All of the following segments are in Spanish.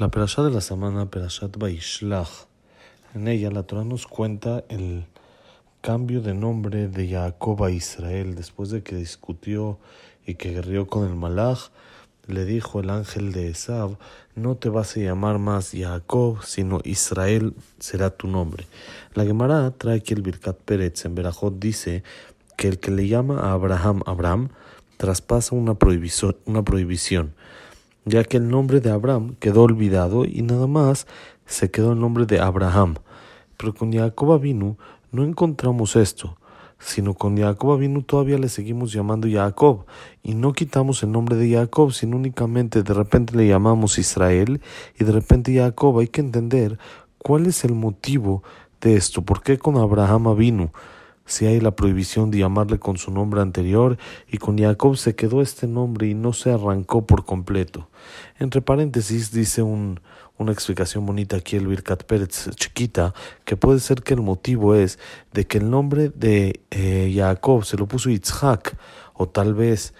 La perashá de la semana, Perashat Baishlach. En ella la Torah nos cuenta el cambio de nombre de Jacob a Israel después de que discutió y que guerrió con el Malach. Le dijo el ángel de Esab, no te vas a llamar más Jacob, sino Israel será tu nombre. La Gemara trae que el Birkat Pérez en Berajot dice que el que le llama a Abraham Abraham traspasa una una prohibición ya que el nombre de Abraham quedó olvidado y nada más se quedó el nombre de Abraham. Pero con Jacob vino no encontramos esto, sino con Jacob vino todavía le seguimos llamando Jacob y no quitamos el nombre de Jacob, sino únicamente de repente le llamamos Israel y de repente Jacob. Hay que entender cuál es el motivo de esto, por qué con Abraham vino si hay la prohibición de llamarle con su nombre anterior, y con Jacob se quedó este nombre y no se arrancó por completo. Entre paréntesis dice un, una explicación bonita aquí el Birkat Pérez chiquita, que puede ser que el motivo es de que el nombre de eh, Jacob se lo puso Yitzhak, o tal vez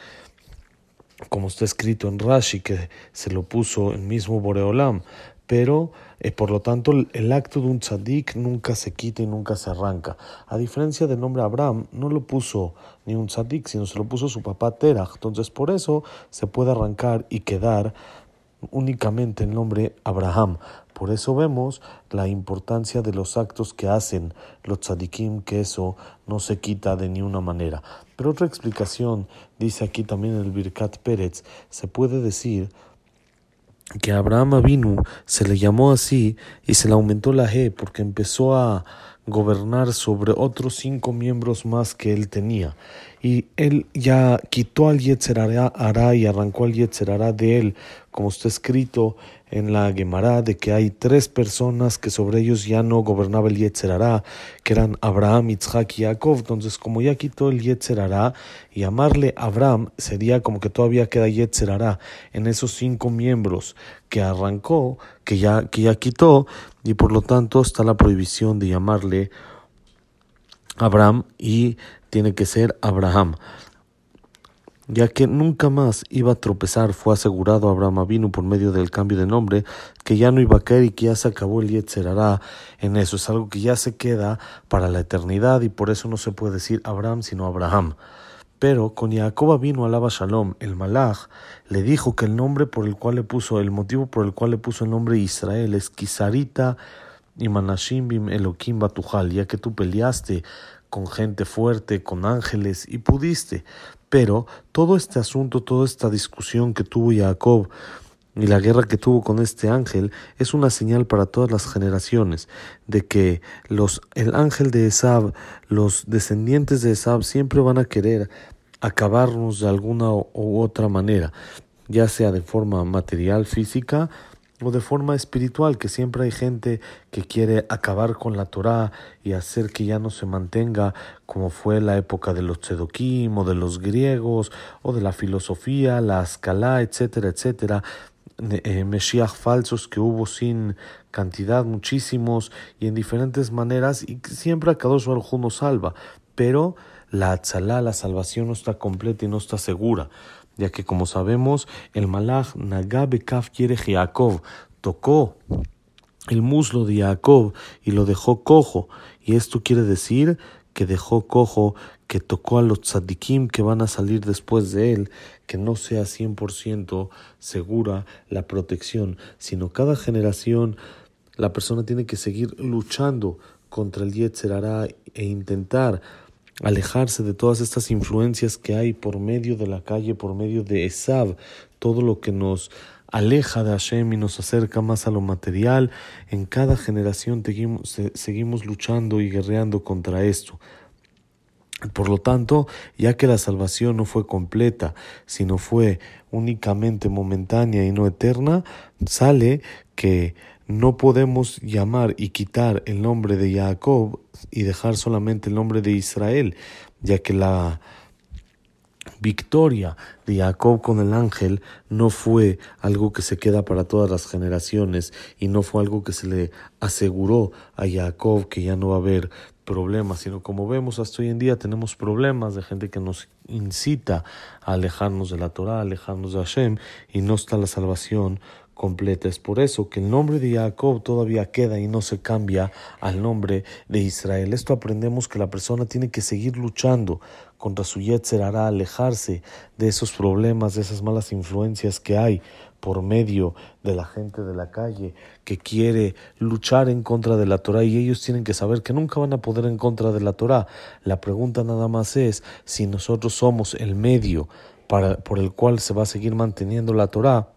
como está escrito en Rashi, que se lo puso el mismo Boreolam, pero eh, por lo tanto el, acto de un tzadik nunca se quita y nunca se arranca. A diferencia del nombre Abraham, no lo puso ni un tzadik, sino se lo puso su papá Terach. Entonces por eso se puede arrancar y quedar únicamente el nombre Abraham. Por eso vemos la importancia de los actos que hacen los tzadikim, que eso no se quita de ninguna manera. Pero otra explicación, dice aquí también el Birkat Pérez, se puede decir que Abraham Avinu se le llamó así y se le aumentó la G porque empezó a gobernar sobre otros cinco miembros más que él tenía. Y él ya quitó al Yetzerará y arrancó al Yetzerará de él, como está escrito en la Gemara, de que hay tres personas que sobre ellos ya no gobernaba el Yetzerará, que eran Abraham, Isaac y Jacob. Entonces, como ya quitó el Yetzerará, llamarle Abraham sería como que todavía queda Yetzerará en esos cinco miembros que arrancó, que ya, que ya quitó, y por lo tanto está la prohibición de llamarle Abraham y tiene que ser Abraham. Ya que nunca más iba a tropezar, fue asegurado Abraham Avinu por medio del cambio de nombre, que ya no iba a caer y que ya se acabó el Yetzerará en eso. Es algo que ya se queda para la eternidad y por eso no se puede decir Abraham sino Abraham. Pero con Jacob vino alaba Shalom, el Malach, le dijo que el nombre por el cual le puso, el motivo por el cual le puso el nombre Israel es Kisarita y Manashim bim Elohim Batujal, ya que tú peleaste con gente fuerte, con ángeles, y pudiste. Pero todo este asunto, toda esta discusión que tuvo Jacob y la guerra que tuvo con este ángel es una señal para todas las generaciones de que los el ángel de Esab, los descendientes de Esab siempre van a querer acabarnos de alguna u otra manera, ya sea de forma material, física, o de forma espiritual, que siempre hay gente que quiere acabar con la Torá y hacer que ya no se mantenga como fue la época de los tzedokim o de los griegos o de la filosofía, la escala, etcétera, etcétera. Eh, falsos que hubo sin cantidad, muchísimos y en diferentes maneras, y siempre a cada uno salva, pero la atzalá, la salvación no está completa y no está segura ya que como sabemos, el malach Nagabe Kaf Jacob. Tocó el muslo de Jacob y lo dejó cojo, y esto quiere decir que dejó cojo, que tocó a los tzadikim que van a salir después de él, que no sea 100% segura la protección, sino cada generación la persona tiene que seguir luchando contra el Yetzerará e intentar alejarse de todas estas influencias que hay por medio de la calle, por medio de Esab, todo lo que nos aleja de Hashem y nos acerca más a lo material. En cada generación seguimos, luchando y guerreando contra esto. Por lo tanto, ya que la salvación no fue completa, sino fue únicamente momentánea y no eterna, sale que no podemos llamar y quitar el nombre de Jacob y dejar solamente el nombre de Israel, ya que la victoria de Jacob con el ángel no fue algo que se queda para todas las generaciones y no fue algo que se le aseguró a Jacob que ya no va a haber problemas, sino como vemos hasta hoy en día tenemos problemas de gente que nos incita a alejarnos de la Torah, a alejarnos de Hashem y no está la salvación Es por eso que el nombre de Jacob todavía queda y no se cambia al nombre de Israel. Esto aprendemos que la persona tiene que seguir luchando contra su Yetzer hará alejarse de esos problemas, de esas malas influencias que hay por medio de la gente de la calle que quiere luchar en contra de la Torah y ellos tienen que saber que nunca van a poder en contra de la Torah. La pregunta nada más es si nosotros somos el medio para, por el cual se va a seguir manteniendo la Torah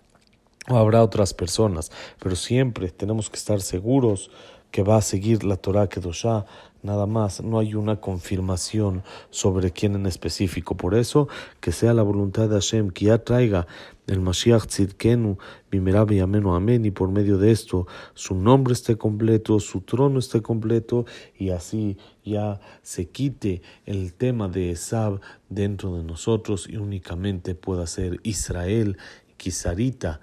o habrá otras personas, pero siempre tenemos que estar seguros que va a seguir la Torah Kedoshá, nada más, no hay una confirmación sobre quién en específico. Por eso, que sea la voluntad de Hashem que ya traiga el Mashiach Tzidkenu, Bimera y Amén, y por medio de esto su nombre esté completo, su trono esté completo, y así ya se quite el tema de Esab dentro de nosotros y únicamente pueda ser Israel, Kisarita,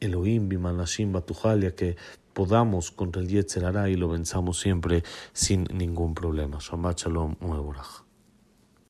Elohim, Bimanashim, Batujalia, que podamos contra el Yetzer y lo venzamos siempre sin ningún problema. Shabbat Shalom,